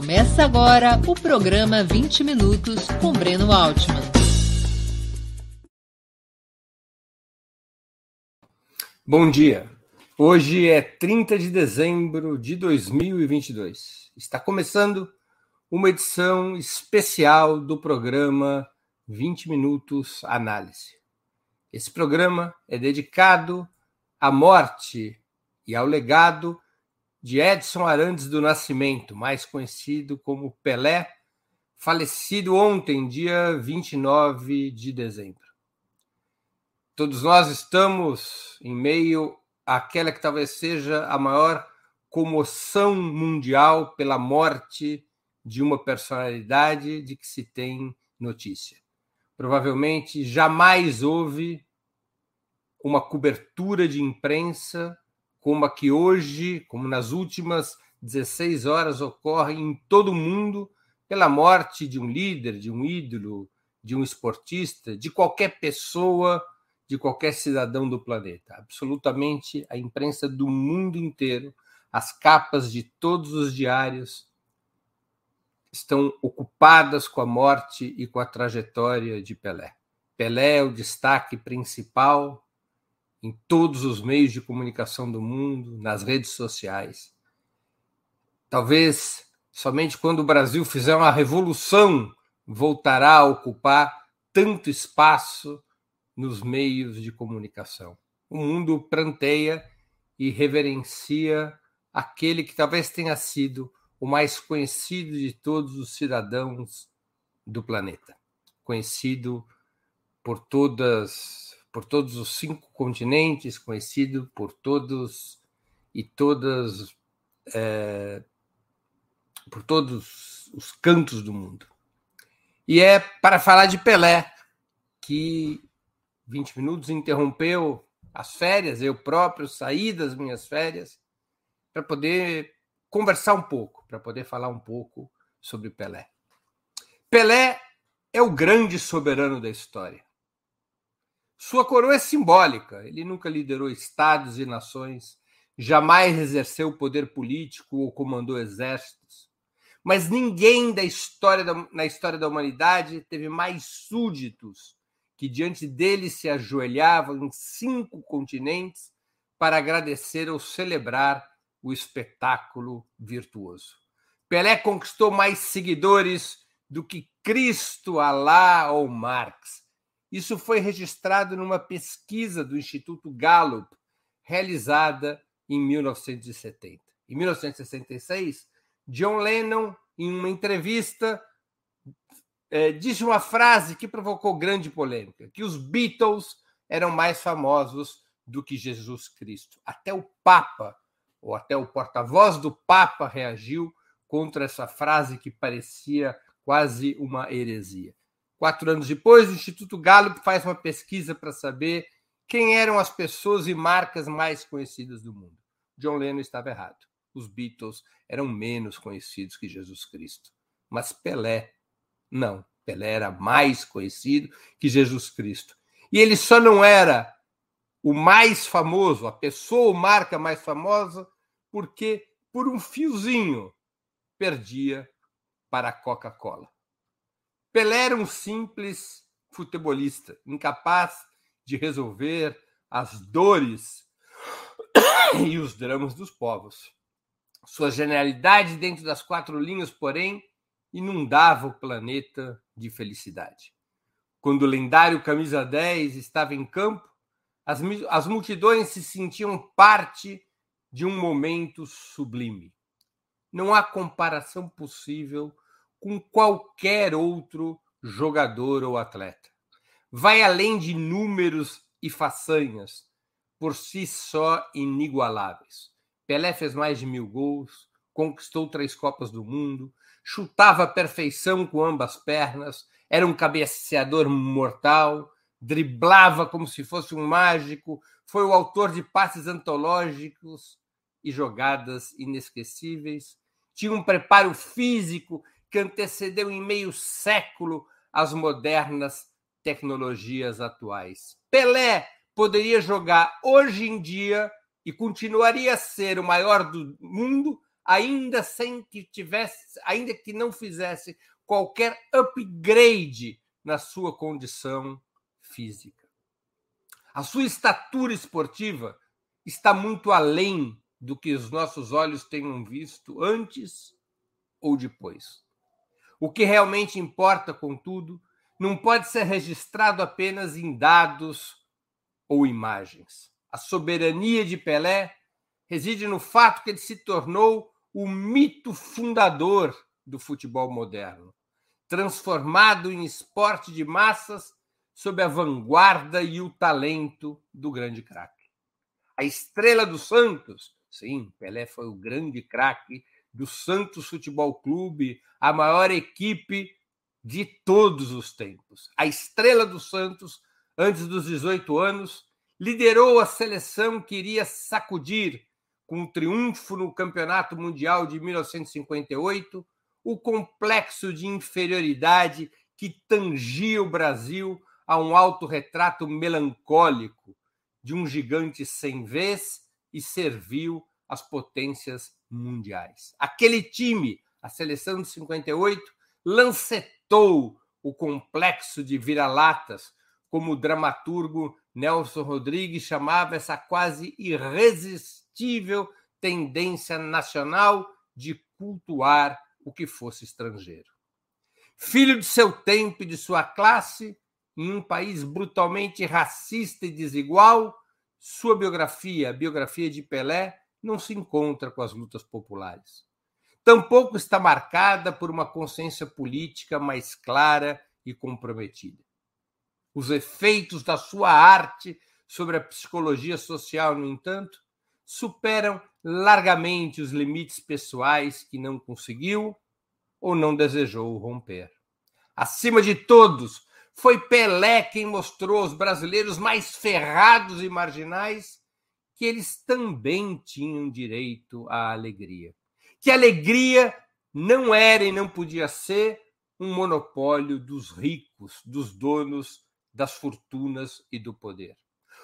Começa agora o programa 20 Minutos com Breno Altman. Bom dia. Hoje é 30 de dezembro de 2022. Está começando uma edição especial do programa 20 Minutos Análise. Esse programa é dedicado à morte e ao legado de Edson Arantes do Nascimento, mais conhecido como Pelé, falecido ontem, dia 29 de dezembro. Todos nós estamos em meio àquela que talvez seja a maior comoção mundial pela morte de uma personalidade de que se tem notícia. Provavelmente jamais houve uma cobertura de imprensa como a que hoje, como nas últimas 16 horas, ocorre em todo o mundo pela morte de um líder, de um ídolo, de um esportista, de qualquer pessoa, de qualquer cidadão do planeta. Absolutamente a imprensa do mundo inteiro, as capas de todos os diários estão ocupadas com a morte e com a trajetória de Pelé. Pelé é o destaque principal em todos os meios de comunicação do mundo, nas redes sociais. Talvez somente quando o Brasil fizer uma revolução voltará a ocupar tanto espaço nos meios de comunicação. O mundo pranteia e reverencia aquele que talvez tenha sido o mais conhecido de todos os cidadãos do planeta, conhecido por todas por todos os cinco continentes, conhecido por todos e todas, é, por todos os cantos do mundo. E é para falar de Pelé que 20 minutos interrompeu as férias, eu próprio saí das minhas férias para poder conversar um pouco, para poder falar um pouco sobre Pelé. Pelé é o grande soberano da história. Sua coroa é simbólica. Ele nunca liderou estados e nações, jamais exerceu poder político ou comandou exércitos. Mas ninguém da história da, na história da humanidade teve mais súditos que diante dele se ajoelhavam em cinco continentes para agradecer ou celebrar o espetáculo virtuoso. Pelé conquistou mais seguidores do que Cristo, Alá ou Marx isso foi registrado numa pesquisa do Instituto Gallup, realizada em 1970. Em 1966, John Lennon, em uma entrevista, é, disse uma frase que provocou grande polêmica: que os Beatles eram mais famosos do que Jesus Cristo. Até o Papa, ou até o porta-voz do Papa, reagiu contra essa frase que parecia quase uma heresia. Quatro anos depois, o Instituto Gallup faz uma pesquisa para saber quem eram as pessoas e marcas mais conhecidas do mundo. John Lennon estava errado. Os Beatles eram menos conhecidos que Jesus Cristo. Mas Pelé, não. Pelé era mais conhecido que Jesus Cristo. E ele só não era o mais famoso, a pessoa ou marca mais famosa, porque por um fiozinho perdia para a Coca-Cola. Pelé era um simples futebolista, incapaz de resolver as dores e os dramas dos povos. Sua genialidade dentro das quatro linhas, porém, inundava o planeta de felicidade. Quando o lendário camisa 10 estava em campo, as, as multidões se sentiam parte de um momento sublime. Não há comparação possível com qualquer outro jogador ou atleta. Vai além de números e façanhas, por si só inigualáveis. Pelé fez mais de mil gols, conquistou três Copas do Mundo, chutava a perfeição com ambas pernas, era um cabeceador mortal, driblava como se fosse um mágico, foi o autor de passes antológicos e jogadas inesquecíveis, tinha um preparo físico que antecedeu em meio século as modernas tecnologias atuais. Pelé poderia jogar hoje em dia e continuaria a ser o maior do mundo ainda sem que tivesse, ainda que não fizesse qualquer upgrade na sua condição física. A sua estatura esportiva está muito além do que os nossos olhos tenham visto antes ou depois. O que realmente importa, contudo, não pode ser registrado apenas em dados ou imagens. A soberania de Pelé reside no fato que ele se tornou o mito fundador do futebol moderno, transformado em esporte de massas sob a vanguarda e o talento do grande craque. A estrela do Santos, sim, Pelé foi o grande craque do Santos Futebol Clube, a maior equipe de todos os tempos. A estrela do Santos, antes dos 18 anos, liderou a seleção que iria sacudir, com um triunfo no Campeonato Mundial de 1958, o complexo de inferioridade que tangia o Brasil a um autorretrato melancólico de um gigante sem vez e serviu às potências mundiais. Aquele time, a seleção de 58, lancetou o complexo de vira-latas, como o dramaturgo Nelson Rodrigues chamava essa quase irresistível tendência nacional de cultuar o que fosse estrangeiro. Filho de seu tempo e de sua classe, em um país brutalmente racista e desigual, sua biografia, a biografia de Pelé, não se encontra com as lutas populares. Tampouco está marcada por uma consciência política mais clara e comprometida. Os efeitos da sua arte sobre a psicologia social, no entanto, superam largamente os limites pessoais que não conseguiu ou não desejou romper. Acima de todos, foi Pelé quem mostrou aos brasileiros mais ferrados e marginais que eles também tinham direito à alegria. Que alegria não era e não podia ser um monopólio dos ricos, dos donos das fortunas e do poder.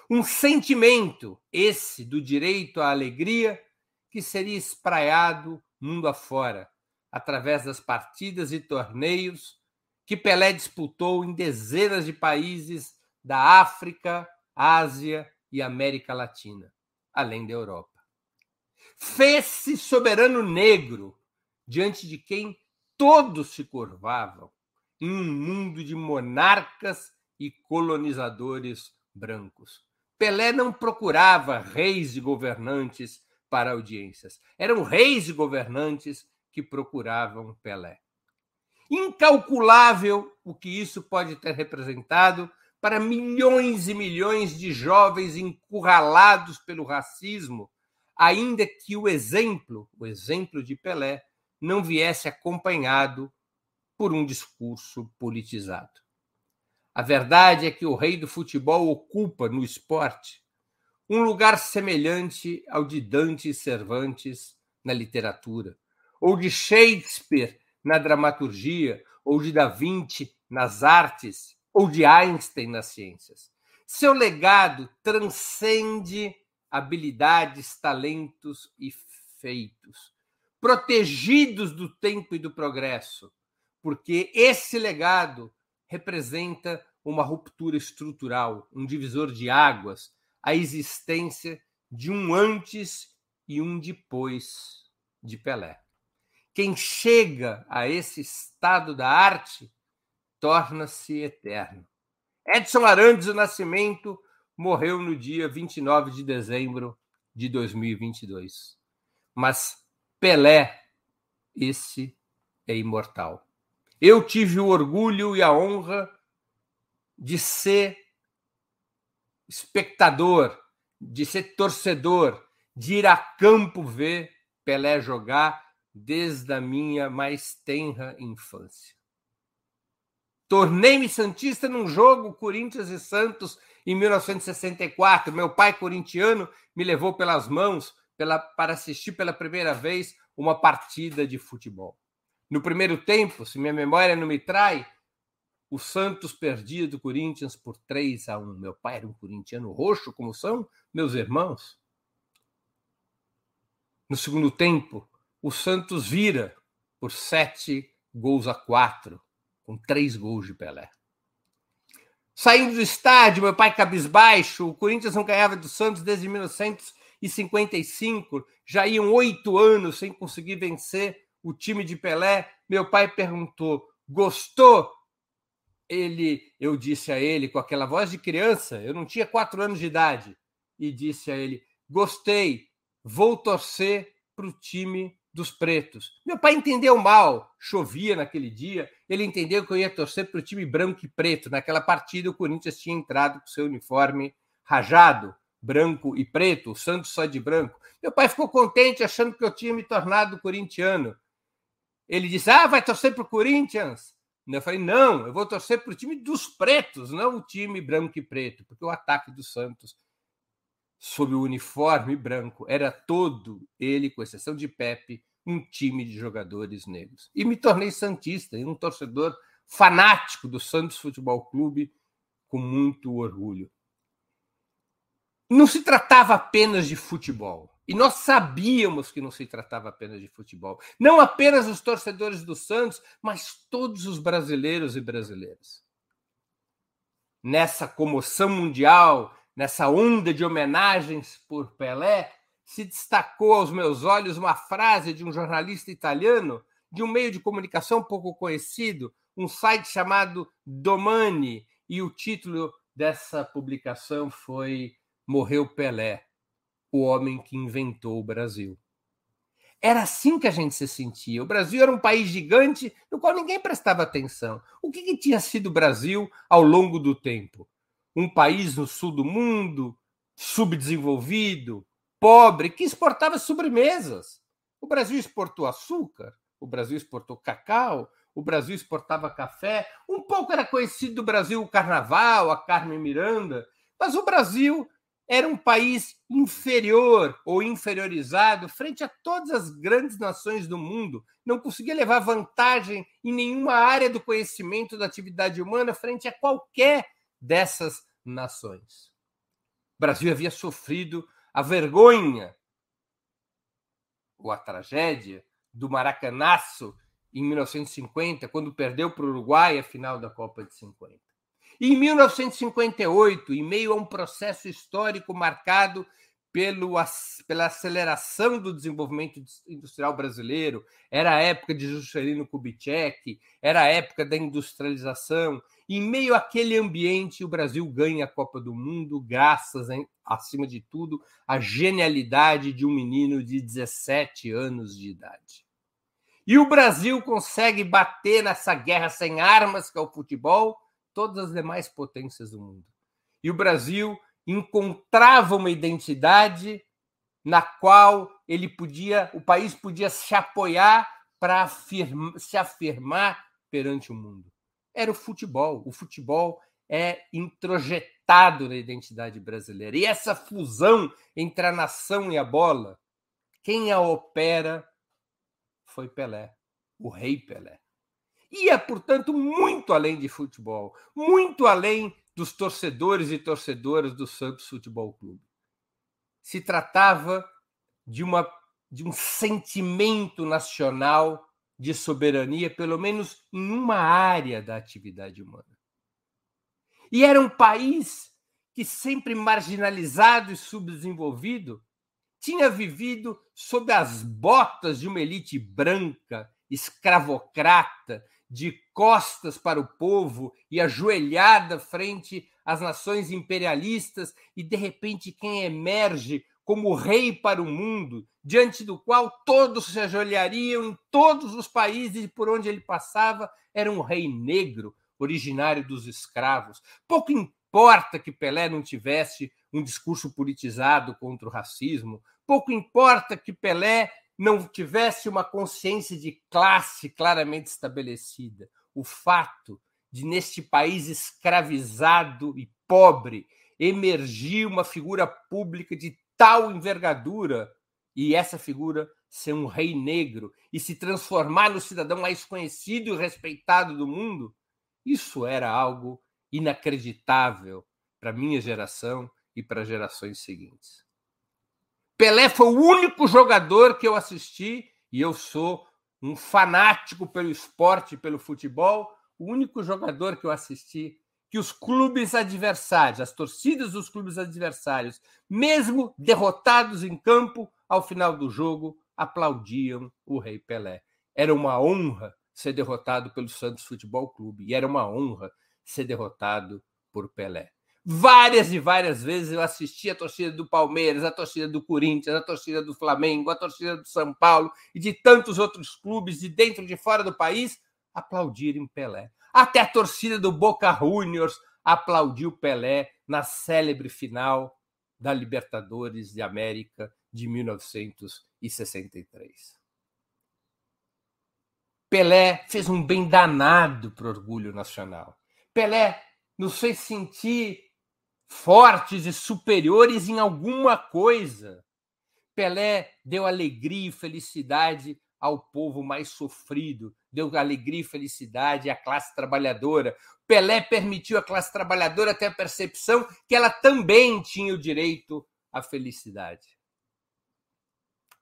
Um sentimento, esse do direito à alegria, que seria espraiado mundo afora, através das partidas e torneios que Pelé disputou em dezenas de países da África, Ásia e América Latina, além da Europa. Fez-se soberano negro diante de quem todos se curvavam, em um mundo de monarcas e colonizadores brancos. Pelé não procurava reis e governantes para audiências. Eram reis e governantes que procuravam Pelé. Incalculável o que isso pode ter representado para milhões e milhões de jovens encurralados pelo racismo, ainda que o exemplo, o exemplo de Pelé, não viesse acompanhado por um discurso politizado. A verdade é que o rei do futebol ocupa no esporte um lugar semelhante ao de Dante e Cervantes na literatura, ou de Shakespeare na dramaturgia, ou de Da Vinci nas artes, ou de Einstein nas ciências. Seu legado transcende habilidades, talentos e feitos, protegidos do tempo e do progresso, porque esse legado representa uma ruptura estrutural, um divisor de águas, a existência de um antes e um depois de Pelé. Quem chega a esse estado da arte torna-se eterno. Edson Arantes do Nascimento morreu no dia 29 de dezembro de 2022. Mas Pelé, esse é imortal. Eu tive o orgulho e a honra de ser espectador, de ser torcedor, de ir a campo ver Pelé jogar desde a minha mais tenra infância. Tornei-me Santista num jogo Corinthians e Santos em 1964. Meu pai, corintiano, me levou pelas mãos pela, para assistir pela primeira vez uma partida de futebol. No primeiro tempo, se minha memória não me trai, o Santos perdia do Corinthians por 3 a 1. Meu pai era um corintiano roxo, como são meus irmãos. No segundo tempo, o Santos vira por sete gols a quatro, com três gols de Pelé. Saindo do estádio, meu pai cabisbaixo, o Corinthians não ganhava do Santos desde 1955, já iam oito anos sem conseguir vencer o time de Pelé. Meu pai perguntou: gostou? Ele, eu disse a ele com aquela voz de criança, eu não tinha quatro anos de idade, e disse a ele: gostei, vou torcer para o time dos pretos. Meu pai entendeu mal, chovia naquele dia, ele entendeu que eu ia torcer para o time branco e preto. Naquela partida, o Corinthians tinha entrado com seu uniforme rajado, branco e preto, o Santos só de branco. Meu pai ficou contente, achando que eu tinha me tornado corintiano. Ele disse: Ah, vai torcer para o Corinthians? Eu falei: Não, eu vou torcer para o time dos pretos, não o time branco e preto, porque o ataque do Santos, sob o uniforme branco, era todo ele, com exceção de Pepe, um time de jogadores negros. E me tornei santista um torcedor fanático do Santos Futebol Clube com muito orgulho. Não se tratava apenas de futebol. E nós sabíamos que não se tratava apenas de futebol. Não apenas os torcedores do Santos, mas todos os brasileiros e brasileiras. Nessa comoção mundial, nessa onda de homenagens por Pelé, se destacou aos meus olhos uma frase de um jornalista italiano de um meio de comunicação pouco conhecido, um site chamado Domani, e o título dessa publicação foi Morreu Pelé, o homem que inventou o Brasil. Era assim que a gente se sentia. O Brasil era um país gigante no qual ninguém prestava atenção. O que, que tinha sido o Brasil ao longo do tempo? Um país no sul do mundo, subdesenvolvido, pobre que exportava sobremesas. O Brasil exportou açúcar, o Brasil exportou cacau, o Brasil exportava café. Um pouco era conhecido do Brasil o carnaval, a Carmen Miranda, mas o Brasil era um país inferior ou inferiorizado frente a todas as grandes nações do mundo. Não conseguia levar vantagem em nenhuma área do conhecimento da atividade humana frente a qualquer dessas nações. O Brasil havia sofrido a vergonha ou a tragédia do Maracanaço em 1950, quando perdeu para o Uruguai a final da Copa de 50. E em 1958, em meio a um processo histórico marcado pelo, pela aceleração do desenvolvimento industrial brasileiro, era a época de Juscelino Kubitschek, era a época da industrialização. Em meio àquele ambiente, o Brasil ganha a Copa do Mundo, graças, acima de tudo, à genialidade de um menino de 17 anos de idade. E o Brasil consegue bater nessa guerra sem armas, que é o futebol, todas as demais potências do mundo. E o Brasil encontrava uma identidade na qual ele podia, o país podia se apoiar para afirma, se afirmar perante o mundo. Era o futebol. O futebol é introjetado na identidade brasileira. E essa fusão entre a nação e a bola, quem a opera foi Pelé, o rei Pelé. E é, portanto, muito além de futebol, muito além dos torcedores e torcedoras do Santos Futebol Clube. Se tratava de, uma, de um sentimento nacional de soberania, pelo menos em uma área da atividade humana. E era um país que, sempre marginalizado e subdesenvolvido, tinha vivido sob as botas de uma elite branca, escravocrata, de costas para o povo e ajoelhada frente às nações imperialistas, e de repente quem emerge como rei para o mundo, diante do qual todos se ajoelhariam em todos os países por onde ele passava, era um rei negro, originário dos escravos. Pouco importa que Pelé não tivesse um discurso politizado contra o racismo, pouco importa que Pelé não tivesse uma consciência de classe claramente estabelecida. O fato de, neste país escravizado e pobre, emergir uma figura pública de tal envergadura e essa figura ser um rei negro e se transformar no cidadão mais conhecido e respeitado do mundo, isso era algo inacreditável para minha geração e para gerações seguintes. Pelé foi o único jogador que eu assisti e eu sou um fanático pelo esporte, pelo futebol. O único jogador que eu assisti que os clubes adversários, as torcidas dos clubes adversários, mesmo derrotados em campo, ao final do jogo, aplaudiam o Rei Pelé. Era uma honra ser derrotado pelo Santos Futebol Clube e era uma honra ser derrotado por Pelé. Várias e várias vezes eu assisti a torcida do Palmeiras, a torcida do Corinthians, a torcida do Flamengo, a torcida do São Paulo e de tantos outros clubes de dentro e de fora do país aplaudirem Pelé. Até a torcida do Boca Juniors aplaudiu Pelé na célebre final da Libertadores de América de 1963. Pelé fez um bem danado para o orgulho nacional. Pelé nos fez sentir fortes e superiores em alguma coisa. Pelé deu alegria e felicidade ao povo mais sofrido, deu alegria e felicidade à classe trabalhadora. Pelé permitiu à classe trabalhadora ter a percepção que ela também tinha o direito à felicidade.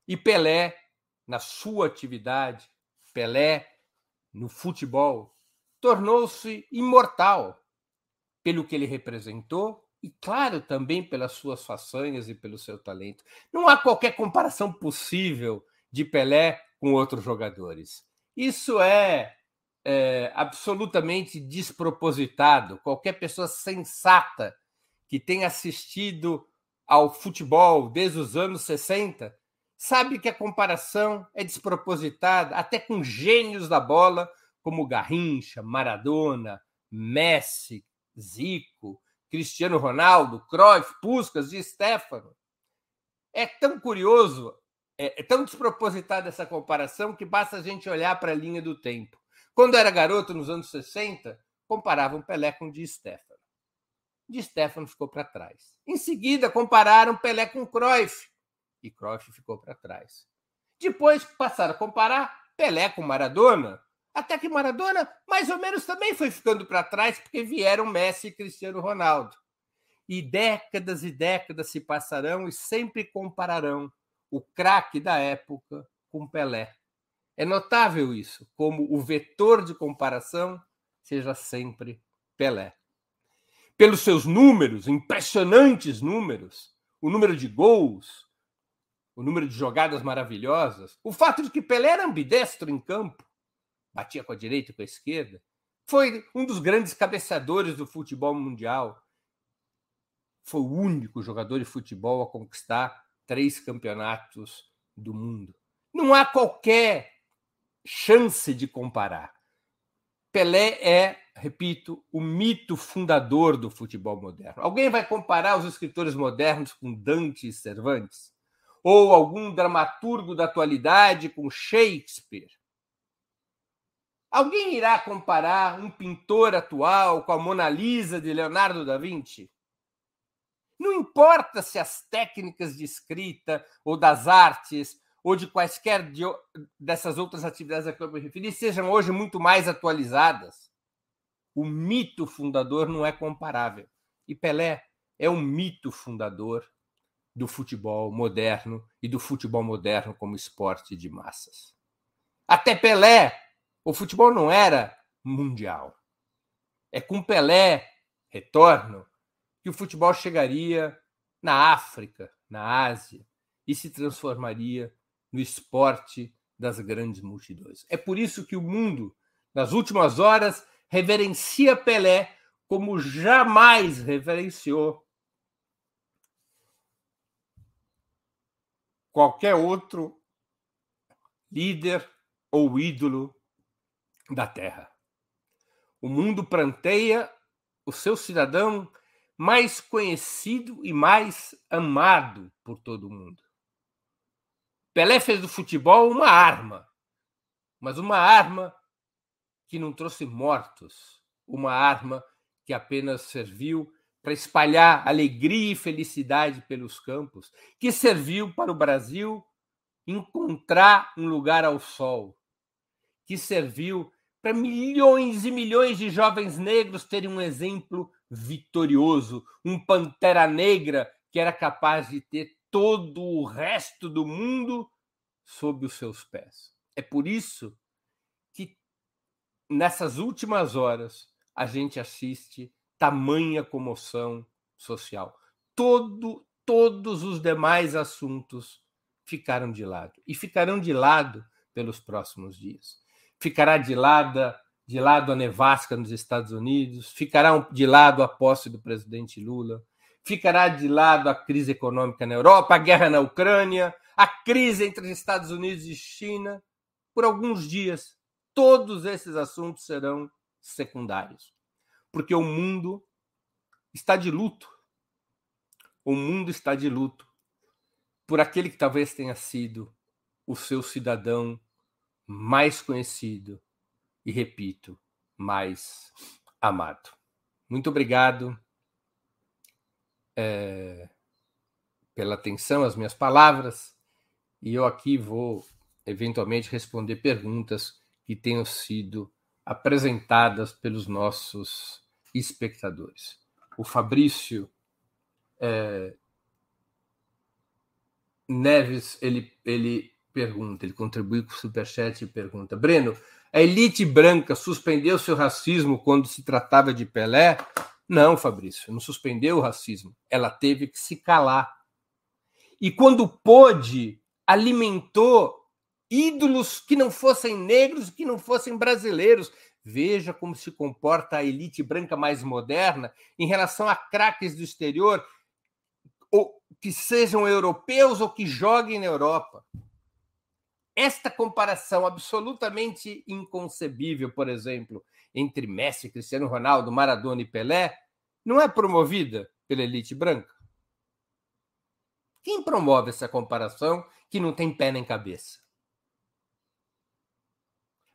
E Pelé, na sua atividade, Pelé no futebol, tornou-se imortal pelo que ele representou e, claro, também pelas suas façanhas e pelo seu talento. Não há qualquer comparação possível de Pelé com outros jogadores. Isso é, é absolutamente despropositado. Qualquer pessoa sensata que tenha assistido ao futebol desde os anos 60 sabe que a comparação é despropositada, até com gênios da bola como Garrincha, Maradona, Messi, Zico, Cristiano Ronaldo, Cruyff, Puskas e Stefano. É tão curioso é, é tão despropositada essa comparação que basta a gente olhar para a linha do tempo. Quando era garoto, nos anos 60, comparavam Pelé com Di Stefano. Di Stefano ficou para trás. Em seguida, compararam Pelé com Cruyff. E Cruyff ficou para trás. Depois passaram a comparar Pelé com Maradona. Até que Maradona, mais ou menos, também foi ficando para trás, porque vieram Messi e Cristiano Ronaldo. E décadas e décadas se passarão e sempre compararão o craque da época com Pelé. É notável isso, como o vetor de comparação seja sempre Pelé. Pelos seus números, impressionantes números, o número de gols, o número de jogadas maravilhosas, o fato de que Pelé era ambidestro em campo, batia com a direita e com a esquerda, foi um dos grandes cabeceadores do futebol mundial. Foi o único jogador de futebol a conquistar três campeonatos do mundo. Não há qualquer chance de comparar. Pelé é, repito, o mito fundador do futebol moderno. Alguém vai comparar os escritores modernos com Dante e Cervantes? Ou algum dramaturgo da atualidade com Shakespeare? Alguém irá comparar um pintor atual com a Mona Lisa de Leonardo da Vinci? Não importa se as técnicas de escrita ou das artes ou de quaisquer de, dessas outras atividades a que eu me referi sejam hoje muito mais atualizadas. O mito fundador não é comparável. E Pelé é um mito fundador do futebol moderno e do futebol moderno como esporte de massas. Até Pelé, o futebol não era mundial. É com Pelé, retorno, que o futebol chegaria na África, na Ásia, e se transformaria no esporte das grandes multidões. É por isso que o mundo, nas últimas horas, reverencia Pelé como jamais reverenciou qualquer outro líder ou ídolo da Terra. O mundo pranteia o seu cidadão mais conhecido e mais amado por todo mundo. Pelé fez do futebol uma arma, mas uma arma que não trouxe mortos, uma arma que apenas serviu para espalhar alegria e felicidade pelos campos, que serviu para o Brasil encontrar um lugar ao sol, que serviu para milhões e milhões de jovens negros terem um exemplo vitorioso, um pantera negra que era capaz de ter todo o resto do mundo sob os seus pés. É por isso que nessas últimas horas a gente assiste tamanha comoção social. Todo, todos os demais assuntos ficaram de lado e ficarão de lado pelos próximos dias. Ficará de lado, de lado a nevasca nos Estados Unidos, ficará de lado a posse do presidente Lula, ficará de lado a crise econômica na Europa, a guerra na Ucrânia, a crise entre os Estados Unidos e China. Por alguns dias, todos esses assuntos serão secundários, porque o mundo está de luto. O mundo está de luto por aquele que talvez tenha sido o seu cidadão mais conhecido e, repito, mais amado. Muito obrigado é, pela atenção às minhas palavras e eu aqui vou eventualmente responder perguntas que tenham sido apresentadas pelos nossos espectadores. O Fabrício é, Neves ele, ele pergunta, ele contribui com o Superchat e pergunta: Breno, a elite branca suspendeu seu racismo quando se tratava de Pelé? Não, Fabrício, não suspendeu o racismo. Ela teve que se calar. E quando pôde, alimentou ídolos que não fossem negros, que não fossem brasileiros. Veja como se comporta a elite branca mais moderna em relação a craques do exterior, ou que sejam europeus ou que joguem na Europa. Esta comparação absolutamente inconcebível, por exemplo, entre Messi, Cristiano Ronaldo, Maradona e Pelé, não é promovida pela elite branca? Quem promove essa comparação que não tem pé nem cabeça?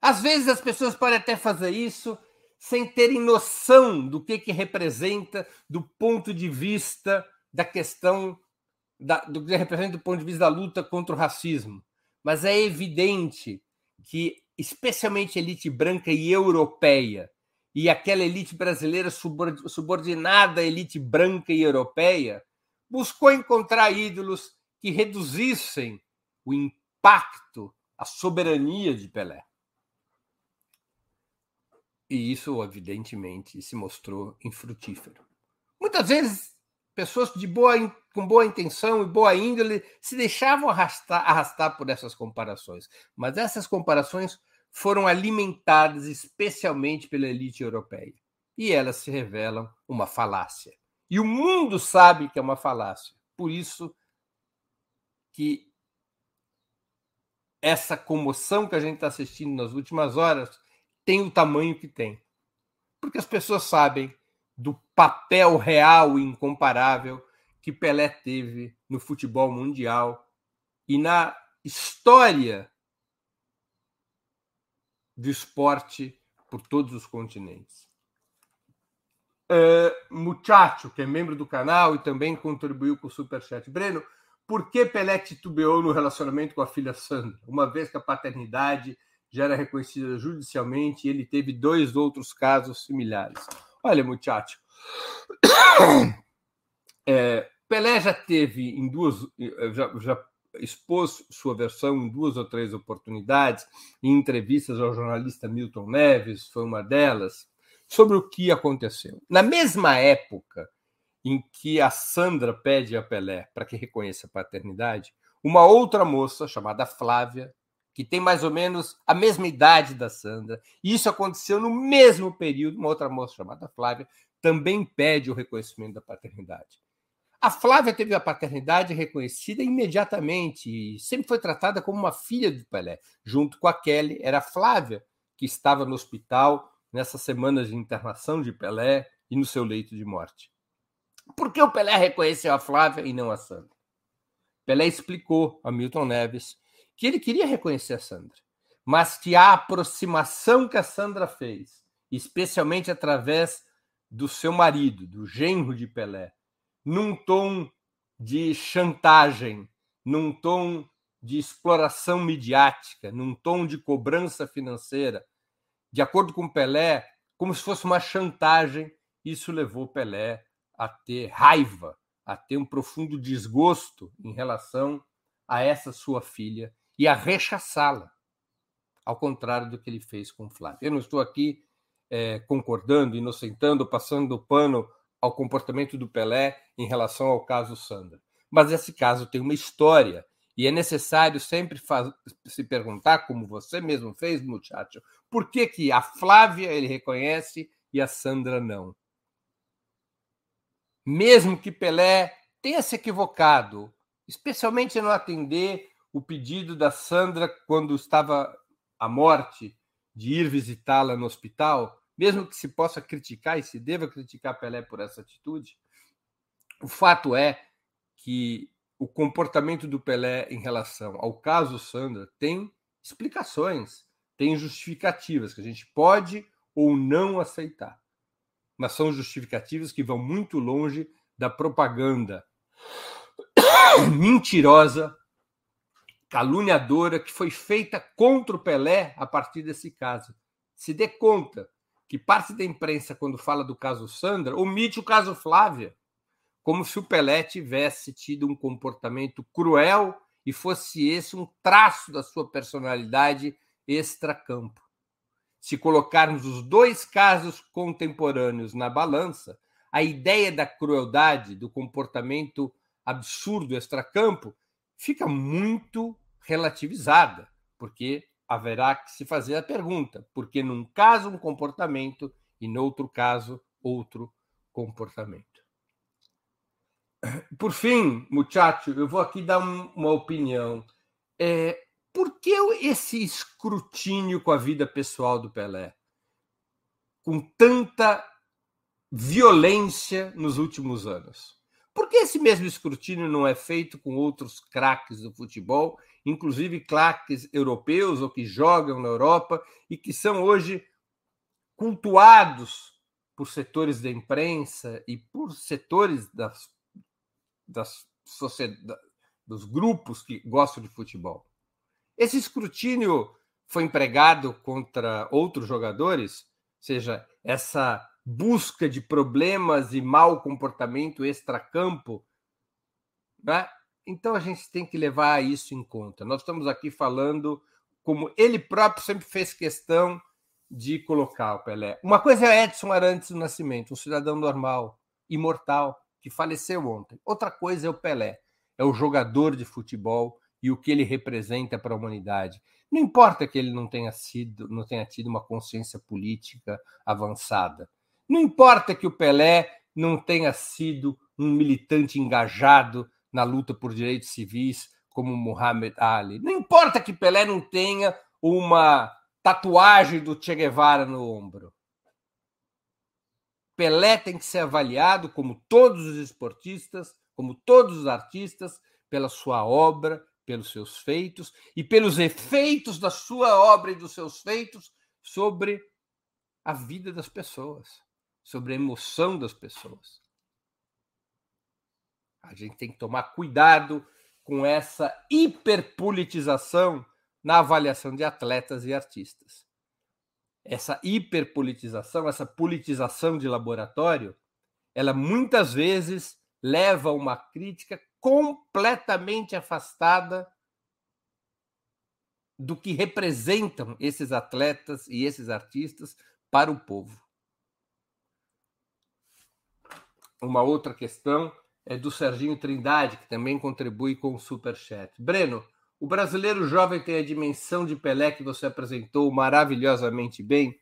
Às vezes as pessoas podem até fazer isso sem terem noção do que, que representa do ponto de vista da questão, da, do que representa do ponto de vista da luta contra o racismo. Mas é evidente que especialmente elite branca e europeia, e aquela elite brasileira subordinada à elite branca e europeia, buscou encontrar ídolos que reduzissem o impacto, a soberania de Pelé. E isso, evidentemente, se mostrou infrutífero. Muitas vezes, pessoas de boa, com boa intenção e boa índole se deixavam arrastar, arrastar por essas comparações, mas essas comparações foram alimentadas especialmente pela elite europeia. E elas se revelam uma falácia. E o mundo sabe que é uma falácia. Por isso que essa comoção que a gente está assistindo nas últimas horas tem o tamanho que tem. Porque as pessoas sabem do papel real e incomparável que Pelé teve no futebol mundial e na história do esporte por todos os continentes. Uh, Muchacho, que é membro do canal e também contribuiu com o Superchat. Breno, por que Pelé titubeou no relacionamento com a filha Sandra, uma vez que a paternidade já era reconhecida judicialmente e ele teve dois outros casos similares? Olha, Muchacho, é, Pelé já teve em duas, já, já expôs sua versão em duas ou três oportunidades, em entrevistas ao jornalista Milton Neves, foi uma delas, sobre o que aconteceu. Na mesma época em que a Sandra pede a Pelé para que reconheça a paternidade, uma outra moça chamada Flávia, que tem mais ou menos a mesma idade da Sandra, e isso aconteceu no mesmo período, uma outra moça chamada Flávia também pede o reconhecimento da paternidade. A Flávia teve a paternidade reconhecida imediatamente e sempre foi tratada como uma filha do Pelé. Junto com a Kelly, era a Flávia que estava no hospital nessas semanas de internação de Pelé e no seu leito de morte. Por que o Pelé reconheceu a Flávia e não a Sandra? Pelé explicou a Milton Neves que ele queria reconhecer a Sandra, mas que a aproximação que a Sandra fez, especialmente através do seu marido, do genro de Pelé, num tom de chantagem, num tom de exploração midiática, num tom de cobrança financeira, de acordo com Pelé, como se fosse uma chantagem. Isso levou Pelé a ter raiva, a ter um profundo desgosto em relação a essa sua filha e a rechaçá-la, ao contrário do que ele fez com Flávio. Eu não estou aqui é, concordando, inocentando, passando pano ao comportamento do Pelé em relação ao caso Sandra. Mas esse caso tem uma história e é necessário sempre faz, se perguntar, como você mesmo fez, muchacho, por que, que a Flávia ele reconhece e a Sandra não? Mesmo que Pelé tenha se equivocado, especialmente no atender o pedido da Sandra quando estava à morte de ir visitá-la no hospital, mesmo que se possa criticar e se deva criticar Pelé por essa atitude, o fato é que o comportamento do Pelé em relação ao caso Sandra tem explicações, tem justificativas que a gente pode ou não aceitar. Mas são justificativas que vão muito longe da propaganda mentirosa, caluniadora que foi feita contra o Pelé a partir desse caso. Se dê conta que parte da imprensa, quando fala do caso Sandra, omite o caso Flávia, como se o Pelé tivesse tido um comportamento cruel e fosse esse um traço da sua personalidade extracampo. Se colocarmos os dois casos contemporâneos na balança, a ideia da crueldade, do comportamento absurdo extracampo, fica muito relativizada, porque haverá que se fazer a pergunta: por que num caso um comportamento e no outro caso outro comportamento? Por fim, muchacho, eu vou aqui dar uma opinião. É, por que esse escrutínio com a vida pessoal do Pelé? Com tanta violência nos últimos anos? Por que esse mesmo escrutínio não é feito com outros craques do futebol inclusive claques europeus ou que jogam na Europa e que são hoje cultuados por setores da imprensa e por setores das, das dos grupos que gostam de futebol. Esse escrutínio foi empregado contra outros jogadores, ou seja, essa busca de problemas e mau comportamento extracampo, né? Então a gente tem que levar isso em conta. Nós estamos aqui falando como ele próprio sempre fez questão de colocar o Pelé. Uma coisa é Edson Arantes do Nascimento, um cidadão normal, imortal, que faleceu ontem. Outra coisa é o Pelé, é o jogador de futebol e o que ele representa para a humanidade. Não importa que ele não tenha sido, não tenha tido uma consciência política avançada. Não importa que o Pelé não tenha sido um militante engajado na luta por direitos civis como Muhammad Ali. Não importa que Pelé não tenha uma tatuagem do Che Guevara no ombro. Pelé tem que ser avaliado como todos os esportistas, como todos os artistas, pela sua obra, pelos seus feitos e pelos efeitos da sua obra e dos seus feitos sobre a vida das pessoas, sobre a emoção das pessoas. A gente tem que tomar cuidado com essa hiperpolitização na avaliação de atletas e artistas. Essa hiperpolitização, essa politização de laboratório, ela muitas vezes leva a uma crítica completamente afastada do que representam esses atletas e esses artistas para o povo. Uma outra questão é do Serginho Trindade, que também contribui com o Superchat. Breno, o brasileiro jovem tem a dimensão de Pelé que você apresentou maravilhosamente bem?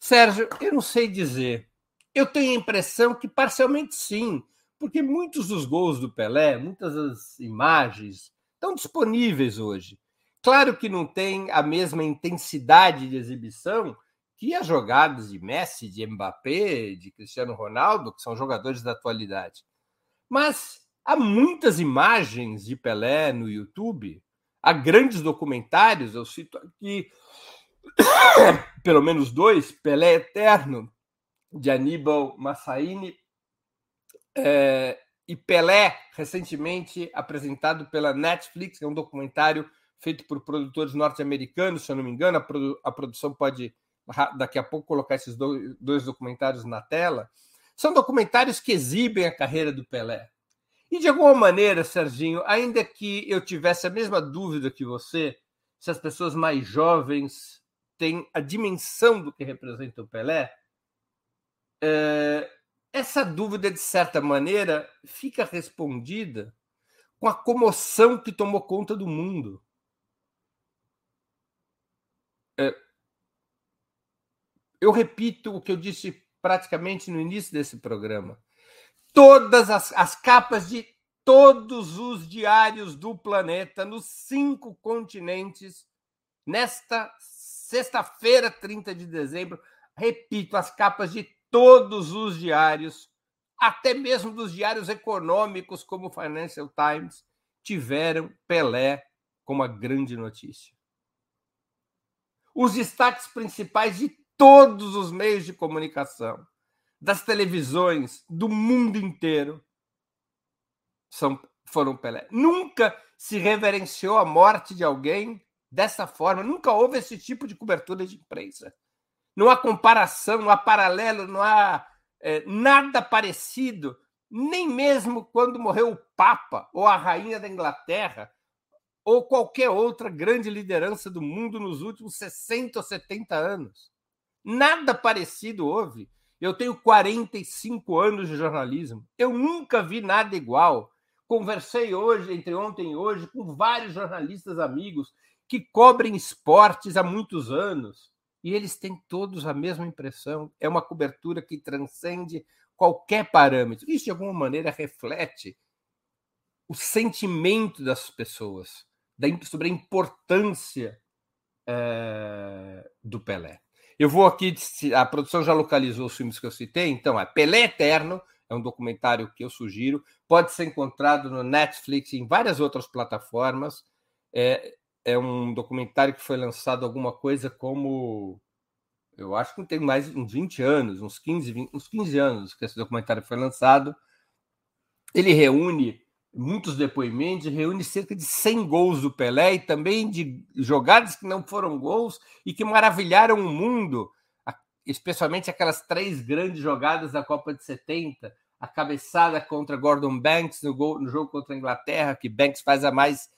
Sérgio, eu não sei dizer. Eu tenho a impressão que parcialmente sim, porque muitos dos gols do Pelé, muitas das imagens estão disponíveis hoje. Claro que não tem a mesma intensidade de exibição que as jogadas de Messi, de Mbappé, de Cristiano Ronaldo, que são jogadores da atualidade. Mas há muitas imagens de Pelé no YouTube, há grandes documentários, eu cito aqui pelo menos dois, Pelé Eterno, de Aníbal Massaini, é, e Pelé, recentemente apresentado pela Netflix, é um documentário feito por produtores norte-americanos, se eu não me engano, a, produ a, produção pode daqui a pouco colocar esses dois, documentários na tela. São documentários que exibem a carreira do Pelé. E de alguma maneira, Serginho, ainda que eu tivesse a mesma dúvida que você se as pessoas mais jovens têm a dimensão do que representa o Pelé, é, essa dúvida, de certa maneira, fica respondida com a comoção que tomou conta do mundo. Eu repito o que eu disse praticamente no início desse programa. Todas as, as capas de todos os diários do planeta, nos cinco continentes, nesta sexta-feira, 30 de dezembro, repito, as capas de todos os diários, até mesmo dos diários econômicos, como o Financial Times, tiveram Pelé como a grande notícia. Os destaques principais de todos os meios de comunicação, das televisões do mundo inteiro, são, foram Pelé. Nunca se reverenciou a morte de alguém dessa forma, nunca houve esse tipo de cobertura de imprensa. Não há comparação, não há paralelo, não há é, nada parecido, nem mesmo quando morreu o Papa ou a Rainha da Inglaterra ou qualquer outra grande liderança do mundo nos últimos 60 ou 70 anos. Nada parecido houve. Eu tenho 45 anos de jornalismo. Eu nunca vi nada igual. Conversei hoje, entre ontem e hoje, com vários jornalistas amigos que cobrem esportes há muitos anos e eles têm todos a mesma impressão. É uma cobertura que transcende qualquer parâmetro. Isso, de alguma maneira, reflete o sentimento das pessoas sobre a importância é, do Pelé. Eu vou aqui, a produção já localizou os filmes que eu citei, então é Pelé Eterno, é um documentário que eu sugiro, pode ser encontrado no Netflix e em várias outras plataformas. É, é um documentário que foi lançado alguma coisa como. Eu acho que tem mais uns 20 anos, uns 15, 20, uns 15 anos que esse documentário foi lançado. Ele reúne muitos depoimentos, reúne cerca de 100 gols do Pelé e também de jogadas que não foram gols e que maravilharam o mundo, especialmente aquelas três grandes jogadas da Copa de 70, a cabeçada contra Gordon Banks no, gol, no jogo contra a Inglaterra, que Banks faz a mais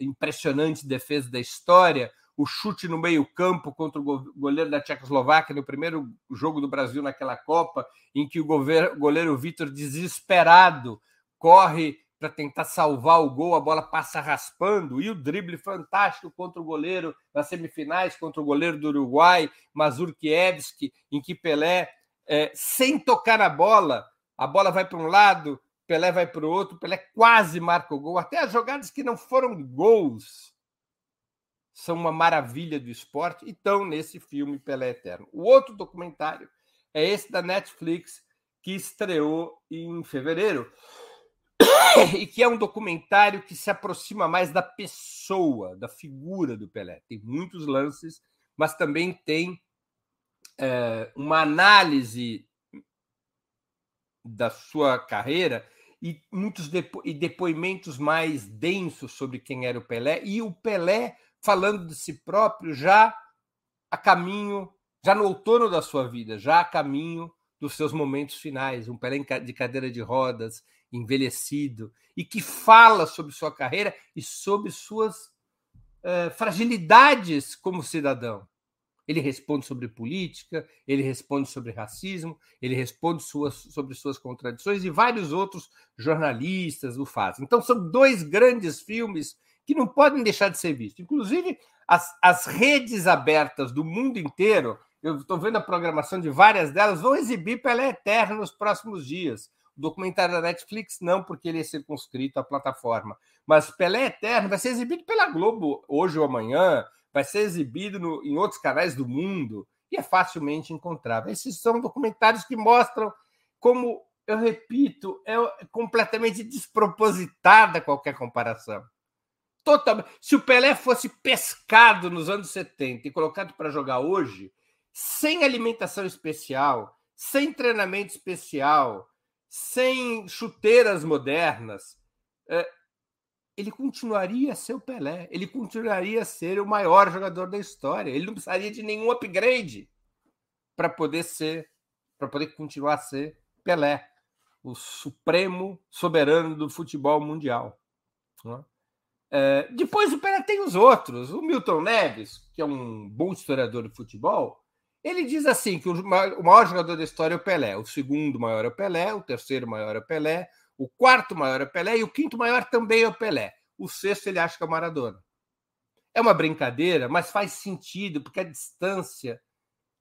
impressionante defesa da história, o chute no meio-campo contra o goleiro da Tchecoslováquia no primeiro jogo do Brasil naquela Copa, em que o goleiro Vitor, desesperado, corre para tentar salvar o gol, a bola passa raspando, e o drible fantástico contra o goleiro nas semifinais, contra o goleiro do Uruguai, Mazurkiewicz, em que Pelé, é, sem tocar na bola, a bola vai para um lado, Pelé vai para o outro, Pelé quase marca o gol. Até as jogadas que não foram gols são uma maravilha do esporte e estão nesse filme Pelé Eterno. O outro documentário é esse da Netflix, que estreou em fevereiro, e que é um documentário que se aproxima mais da pessoa, da figura do Pelé. Tem muitos lances, mas também tem é, uma análise da sua carreira e muitos depo e depoimentos mais densos sobre quem era o Pelé, e o Pelé falando de si próprio já a caminho, já no outono da sua vida, já a caminho dos seus momentos finais, um Pelé de cadeira de rodas, envelhecido, e que fala sobre sua carreira e sobre suas uh, fragilidades como cidadão. Ele responde sobre política, ele responde sobre racismo, ele responde suas, sobre suas contradições e vários outros jornalistas o fazem. Então, são dois grandes filmes que não podem deixar de ser vistos. Inclusive, as, as redes abertas do mundo inteiro, eu estou vendo a programação de várias delas, vão exibir Pelé Eterno nos próximos dias. O documentário da Netflix, não, porque ele é circunscrito à plataforma. Mas Pelé Eterno vai ser exibido pela Globo hoje ou amanhã, vai ser exibido no, em outros canais do mundo e é facilmente encontrável. Esses são documentários que mostram como, eu repito, é completamente despropositada qualquer comparação. Totalmente. Se o Pelé fosse pescado nos anos 70 e colocado para jogar hoje, sem alimentação especial, sem treinamento especial, sem chuteiras modernas, é, ele continuaria a ser o Pelé, ele continuaria a ser o maior jogador da história. Ele não precisaria de nenhum upgrade para poder ser, para poder continuar a ser Pelé, o supremo soberano do futebol mundial. É, depois o Pelé tem os outros. O Milton Neves, que é um bom historiador de futebol, ele diz assim que o maior jogador da história é o Pelé, o segundo maior é o Pelé, o terceiro maior é o Pelé, o quarto maior é o Pelé e o quinto maior também é o Pelé. O sexto ele acha que é o Maradona. É uma brincadeira, mas faz sentido, porque a distância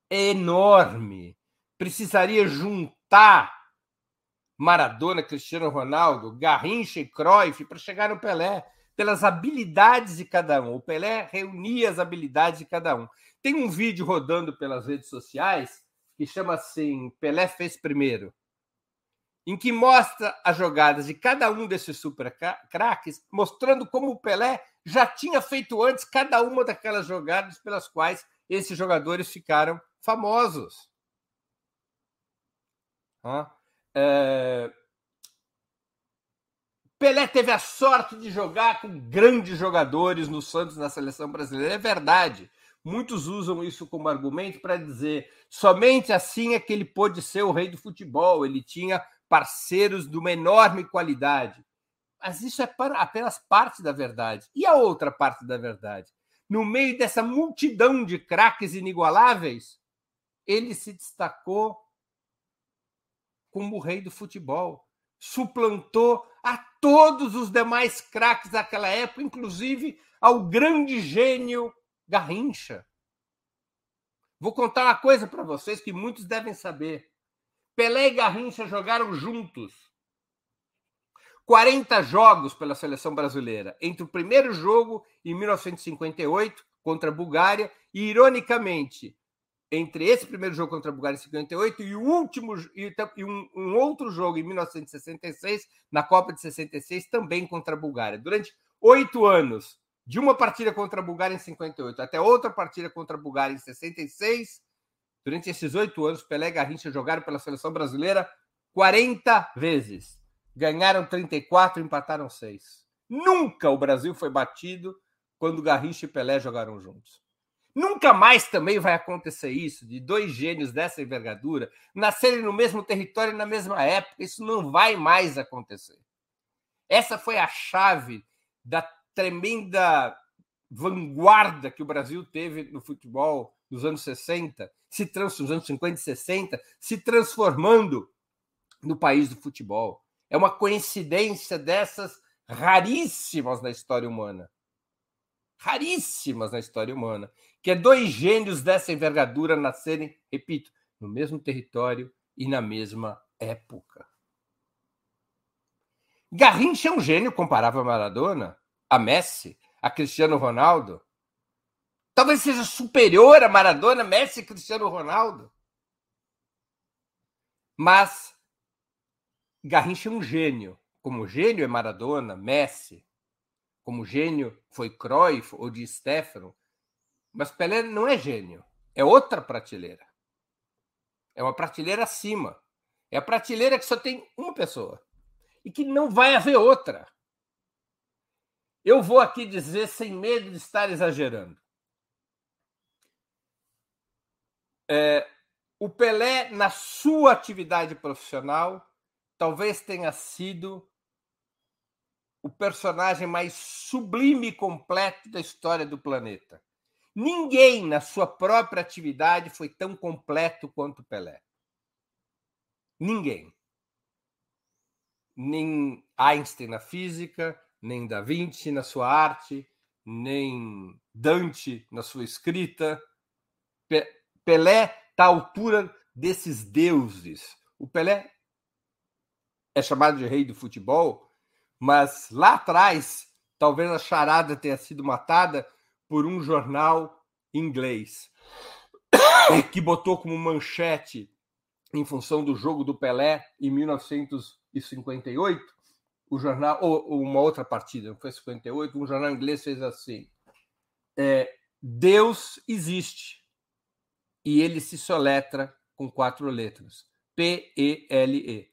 é enorme. Precisaria juntar Maradona, Cristiano Ronaldo, Garrincha e Cruyff para chegar no Pelé, pelas habilidades de cada um. O Pelé reunia as habilidades de cada um. Tem um vídeo rodando pelas redes sociais que chama assim: Pelé fez primeiro, em que mostra as jogadas de cada um desses super craques, mostrando como o Pelé já tinha feito antes cada uma daquelas jogadas pelas quais esses jogadores ficaram famosos. É... Pelé teve a sorte de jogar com grandes jogadores no Santos na seleção brasileira. É verdade. Muitos usam isso como argumento para dizer somente assim é que ele pôde ser o rei do futebol. Ele tinha parceiros de uma enorme qualidade. Mas isso é apenas parte da verdade. E a outra parte da verdade? No meio dessa multidão de craques inigualáveis, ele se destacou como o rei do futebol. Suplantou a todos os demais craques daquela época, inclusive ao grande gênio Garrincha. Vou contar uma coisa para vocês que muitos devem saber. Pelé e Garrincha jogaram juntos 40 jogos pela seleção brasileira, entre o primeiro jogo em 1958 contra a Bulgária e, ironicamente, entre esse primeiro jogo contra a Bulgária em 58 e o último e um, um, outro jogo em 1966 na Copa de 66 também contra a Bulgária. Durante oito anos, de uma partida contra a Bulgária em 58 até outra partida contra a Bulgária em 66, durante esses oito anos, Pelé e Garrincha jogaram pela seleção brasileira 40 vezes. Ganharam 34, empataram 6. Nunca o Brasil foi batido quando Garrincha e Pelé jogaram juntos. Nunca mais também vai acontecer isso, de dois gênios dessa envergadura nascerem no mesmo território na mesma época. Isso não vai mais acontecer. Essa foi a chave da tremenda vanguarda que o Brasil teve no futebol nos anos 60, se trans, nos anos 50 e 60, se transformando no país do futebol. É uma coincidência dessas raríssimas na história humana. Raríssimas na história humana. Que é dois gênios dessa envergadura nascerem, repito, no mesmo território e na mesma época. Garrincha é um gênio comparável a Maradona, a Messi, a Cristiano Ronaldo. Talvez seja superior a Maradona, Messi e Cristiano Ronaldo. Mas Garrincha é um gênio. Como gênio é Maradona, Messi. Como gênio foi Cruyff ou Di Stefano. Mas Pelé não é gênio. É outra prateleira. É uma prateleira acima. É a prateleira que só tem uma pessoa. E que não vai haver outra. Eu vou aqui dizer sem medo de estar exagerando. É, o Pelé, na sua atividade profissional, talvez tenha sido o personagem mais sublime e completo da história do planeta. Ninguém na sua própria atividade foi tão completo quanto Pelé. Ninguém. Nem Einstein na física, nem Da Vinci na sua arte, nem Dante na sua escrita. Pelé está à altura desses deuses. O Pelé é chamado de rei do futebol, mas lá atrás, talvez a charada tenha sido matada por um jornal inglês que botou como manchete, em função do jogo do Pelé em 1958, o jornal, ou, ou uma outra partida, não foi 58, um jornal inglês fez assim: é, Deus existe e ele se soletra com quatro letras: P-E-L-E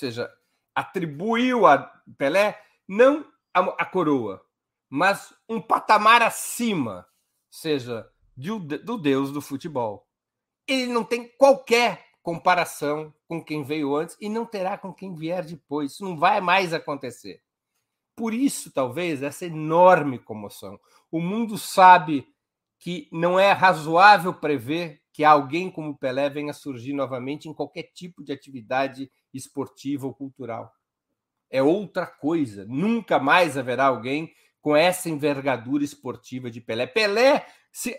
seja, atribuiu a Pelé não a, a coroa, mas um patamar acima, seja, do, do deus do futebol. Ele não tem qualquer comparação com quem veio antes e não terá com quem vier depois. Isso não vai mais acontecer. Por isso, talvez, essa enorme comoção. O mundo sabe que não é razoável prever que alguém como Pelé venha surgir novamente em qualquer tipo de atividade esportiva ou cultural. É outra coisa. Nunca mais haverá alguém com essa envergadura esportiva de Pelé. Pelé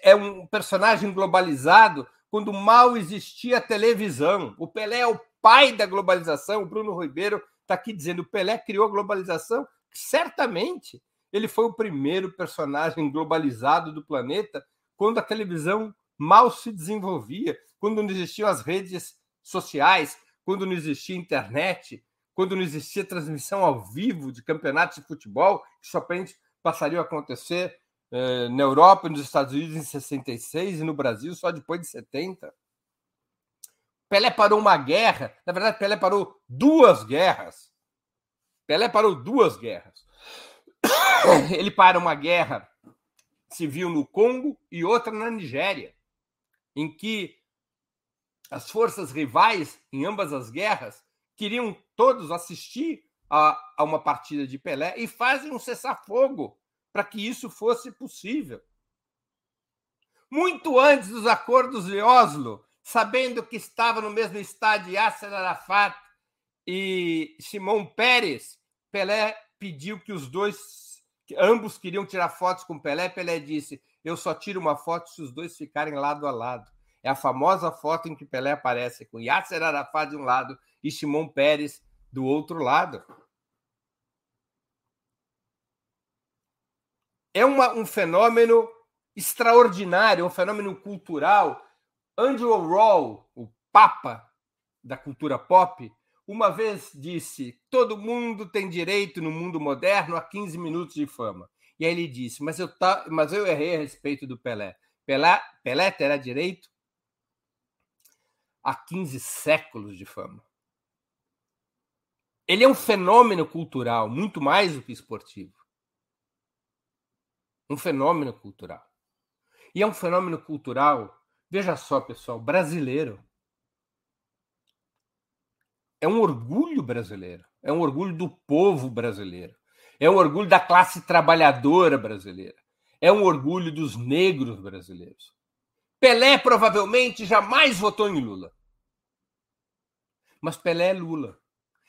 é um personagem globalizado quando mal existia a televisão. O Pelé é o pai da globalização. O Bruno Ribeiro está aqui dizendo: o Pelé criou a globalização. Certamente, ele foi o primeiro personagem globalizado do planeta quando a televisão mal se desenvolvia, quando não existiam as redes sociais, quando não existia internet, quando não existia transmissão ao vivo de campeonatos de futebol, que somente passariam a acontecer eh, na Europa e nos Estados Unidos em 66 e no Brasil só depois de 70. Pelé parou uma guerra, na verdade, Pelé parou duas guerras. Pelé parou duas guerras. Ele para uma guerra civil no Congo e outra na Nigéria, em que as forças rivais em ambas as guerras queriam todos assistir a, a uma partida de Pelé e fazem um cessar-fogo para que isso fosse possível. Muito antes dos acordos de Oslo, sabendo que estava no mesmo estádio Yasser Arafat e Simão Pérez, Pelé pediu que os dois, que ambos queriam tirar fotos com Pelé. Pelé disse: Eu só tiro uma foto se os dois ficarem lado a lado. É a famosa foto em que Pelé aparece com Yasser Arafat de um lado e Simão Pérez do outro lado. É uma, um fenômeno extraordinário, um fenômeno cultural. Andrew Warhol, o papa da cultura pop, uma vez disse: todo mundo tem direito no mundo moderno a 15 minutos de fama. E aí ele disse: mas eu, tá, mas eu errei a respeito do Pelé. Pelé, Pelé terá direito a 15 séculos de fama. Ele é um fenômeno cultural, muito mais do que esportivo. Um fenômeno cultural. E é um fenômeno cultural, veja só, pessoal, brasileiro. É um orgulho brasileiro. É um orgulho do povo brasileiro. É um orgulho da classe trabalhadora brasileira. É um orgulho dos negros brasileiros. Pelé provavelmente jamais votou em Lula. Mas Pelé é Lula.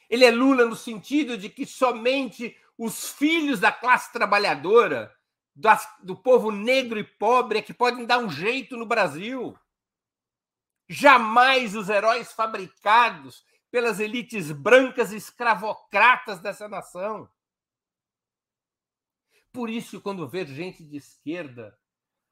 Ele é Lula no sentido de que somente os filhos da classe trabalhadora, das, do povo negro e pobre, é que podem dar um jeito no Brasil. Jamais os heróis fabricados pelas elites brancas escravocratas dessa nação. Por isso, quando vejo gente de esquerda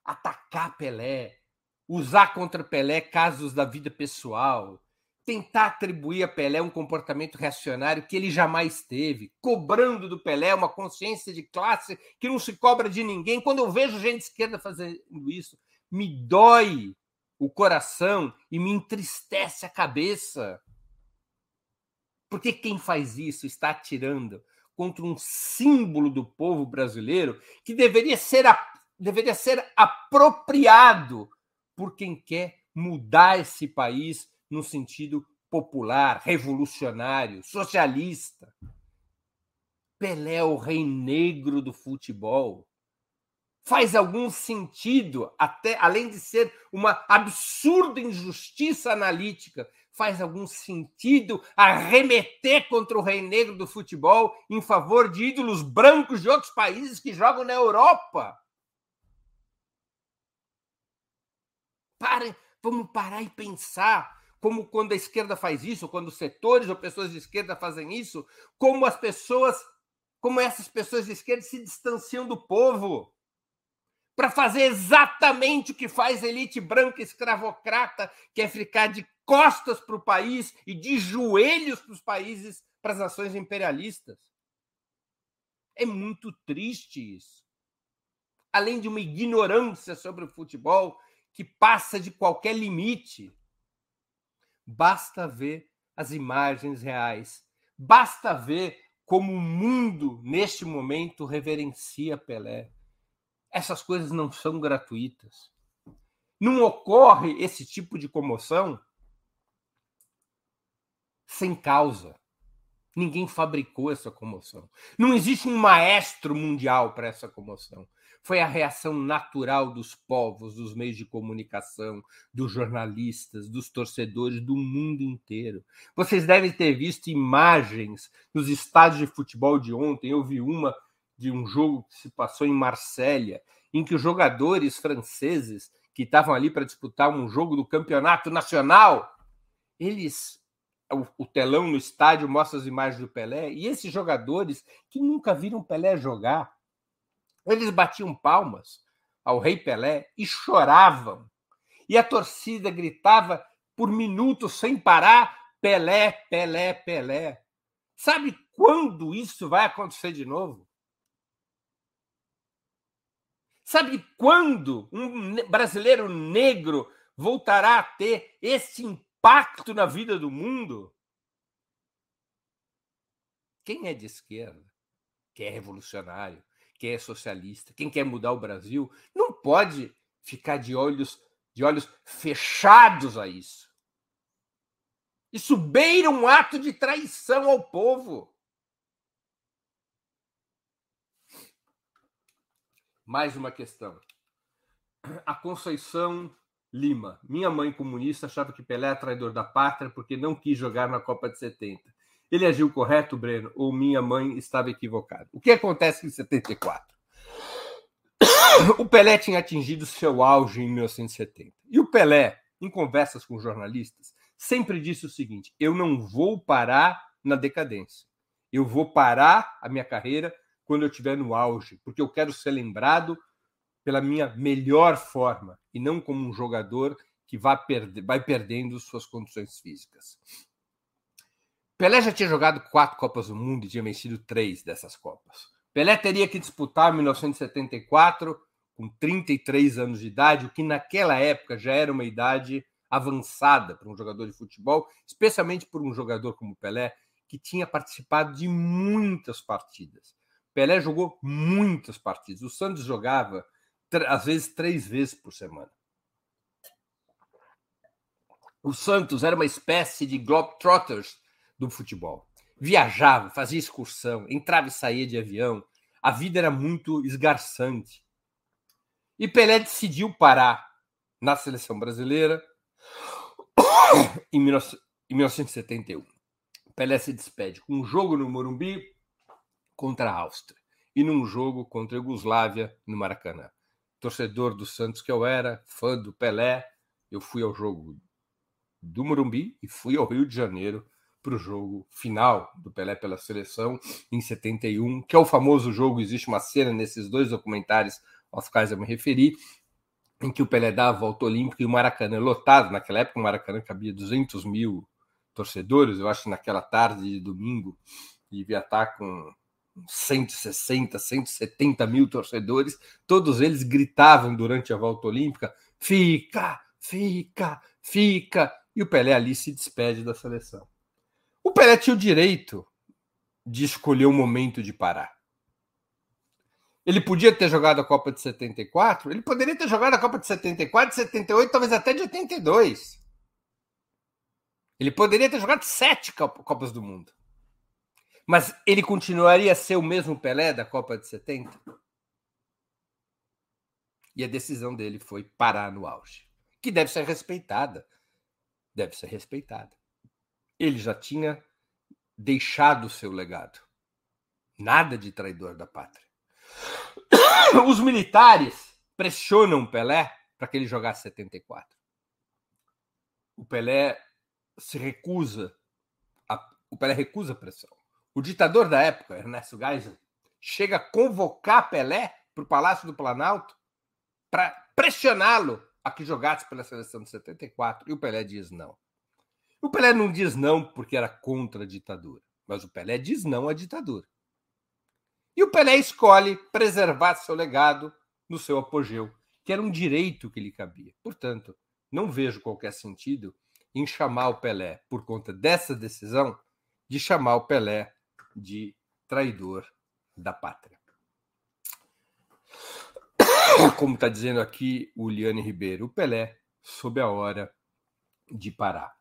atacar Pelé, usar contra Pelé casos da vida pessoal, tentar atribuir a Pelé um comportamento reacionário que ele jamais teve, cobrando do Pelé uma consciência de classe que não se cobra de ninguém. Quando eu vejo gente esquerda fazendo isso, me dói o coração e me entristece a cabeça. Porque quem faz isso está atirando contra um símbolo do povo brasileiro que deveria ser, deveria ser apropriado por quem quer mudar esse país no sentido popular, revolucionário, socialista. Pelé é o rei negro do futebol. Faz algum sentido, até além de ser uma absurda injustiça analítica, faz algum sentido arremeter contra o rei negro do futebol em favor de ídolos brancos de outros países que jogam na Europa? Parem, vamos parar e pensar como quando a esquerda faz isso, quando setores ou pessoas de esquerda fazem isso, como as pessoas, como essas pessoas de esquerda se distanciam do povo para fazer exatamente o que faz a elite branca escravocrata, que é ficar de costas para o país e de joelhos para os países, para as nações imperialistas. É muito triste isso. Além de uma ignorância sobre o futebol que passa de qualquer limite. Basta ver as imagens reais. Basta ver como o mundo, neste momento, reverencia Pelé. Essas coisas não são gratuitas. Não ocorre esse tipo de comoção sem causa. Ninguém fabricou essa comoção. Não existe um maestro mundial para essa comoção. Foi a reação natural dos povos, dos meios de comunicação, dos jornalistas, dos torcedores do mundo inteiro. Vocês devem ter visto imagens nos estádios de futebol de ontem. Eu vi uma de um jogo que se passou em Marsella, em que os jogadores franceses que estavam ali para disputar um jogo do campeonato nacional, eles o, telão no estádio mostra as imagens do Pelé, e esses jogadores que nunca viram Pelé jogar, eles batiam palmas ao Rei Pelé e choravam. E a torcida gritava por minutos sem parar: Pelé, Pelé, Pelé. Sabe quando isso vai acontecer de novo? Sabe quando um brasileiro negro voltará a ter esse impacto na vida do mundo? Quem é de esquerda, quem é revolucionário, quem é socialista, quem quer mudar o Brasil, não pode ficar de olhos de olhos fechados a isso. Isso beira um ato de traição ao povo. Mais uma questão. A Conceição Lima. Minha mãe comunista achava que Pelé era traidor da pátria porque não quis jogar na Copa de 70. Ele agiu correto, Breno, ou minha mãe estava equivocada? O que acontece em 74? O Pelé tinha atingido seu auge em 1970. E o Pelé, em conversas com jornalistas, sempre disse o seguinte: eu não vou parar na decadência. Eu vou parar a minha carreira quando eu estiver no auge, porque eu quero ser lembrado pela minha melhor forma e não como um jogador que vai, vai perdendo suas condições físicas. Pelé já tinha jogado quatro Copas do Mundo e tinha vencido três dessas Copas. Pelé teria que disputar 1974 com 33 anos de idade, o que naquela época já era uma idade avançada para um jogador de futebol, especialmente por um jogador como Pelé, que tinha participado de muitas partidas. Pelé jogou muitas partidas. O Santos jogava às vezes três vezes por semana. O Santos era uma espécie de globetrotters do futebol. Viajava, fazia excursão, entrava e saía de avião. A vida era muito esgarçante. E Pelé decidiu parar na seleção brasileira em 1971. Pelé se despede com um jogo no Morumbi contra a Áustria e num jogo contra a Iugoslávia no Maracanã torcedor do Santos que eu era, fã do Pelé, eu fui ao jogo do Morumbi e fui ao Rio de Janeiro para o jogo final do Pelé pela seleção em 71, que é o famoso jogo. Existe uma cena nesses dois documentários aos quais eu me referi, em que o Pelé dá a volta olímpica e o Maracanã lotado. Naquela época, o Maracanã cabia 200 mil torcedores. Eu acho que naquela tarde de domingo devia estar com 160, 170 mil torcedores, todos eles gritavam durante a volta olímpica: fica, fica, fica. E o Pelé ali se despede da seleção. O Pelé tinha o direito de escolher o momento de parar. Ele podia ter jogado a Copa de 74, ele poderia ter jogado a Copa de 74, de 78, talvez até de 82. Ele poderia ter jogado sete Copas do Mundo. Mas ele continuaria a ser o mesmo Pelé da Copa de 70? E a decisão dele foi parar no auge, que deve ser respeitada. Deve ser respeitada. Ele já tinha deixado o seu legado. Nada de traidor da pátria. Os militares pressionam Pelé para que ele jogasse 74. O Pelé se recusa, a, o Pelé recusa a pressão. O ditador da época, Ernesto Geisel, chega a convocar Pelé para o Palácio do Planalto para pressioná-lo a que jogasse pela seleção de 74. E o Pelé diz não. O Pelé não diz não porque era contra a ditadura, mas o Pelé diz não à ditadura. E o Pelé escolhe preservar seu legado no seu apogeu, que era um direito que lhe cabia. Portanto, não vejo qualquer sentido em chamar o Pelé, por conta dessa decisão, de chamar o Pelé de traidor da pátria. Como está dizendo aqui o Liane Ribeiro, o Pelé sob a hora de parar.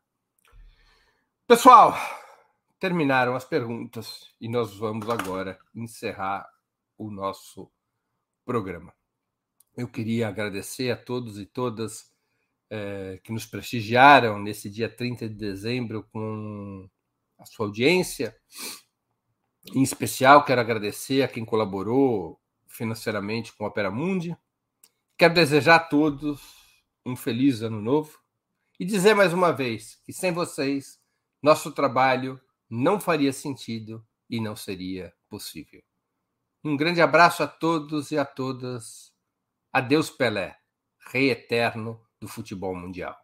Pessoal, terminaram as perguntas e nós vamos agora encerrar o nosso programa. Eu queria agradecer a todos e todas eh, que nos prestigiaram nesse dia 30 de dezembro com a sua audiência. Em especial, quero agradecer a quem colaborou financeiramente com a Opera Mundi. Quero desejar a todos um feliz ano novo e dizer mais uma vez que sem vocês, nosso trabalho não faria sentido e não seria possível. Um grande abraço a todos e a todas. Adeus, Pelé, rei eterno do futebol mundial.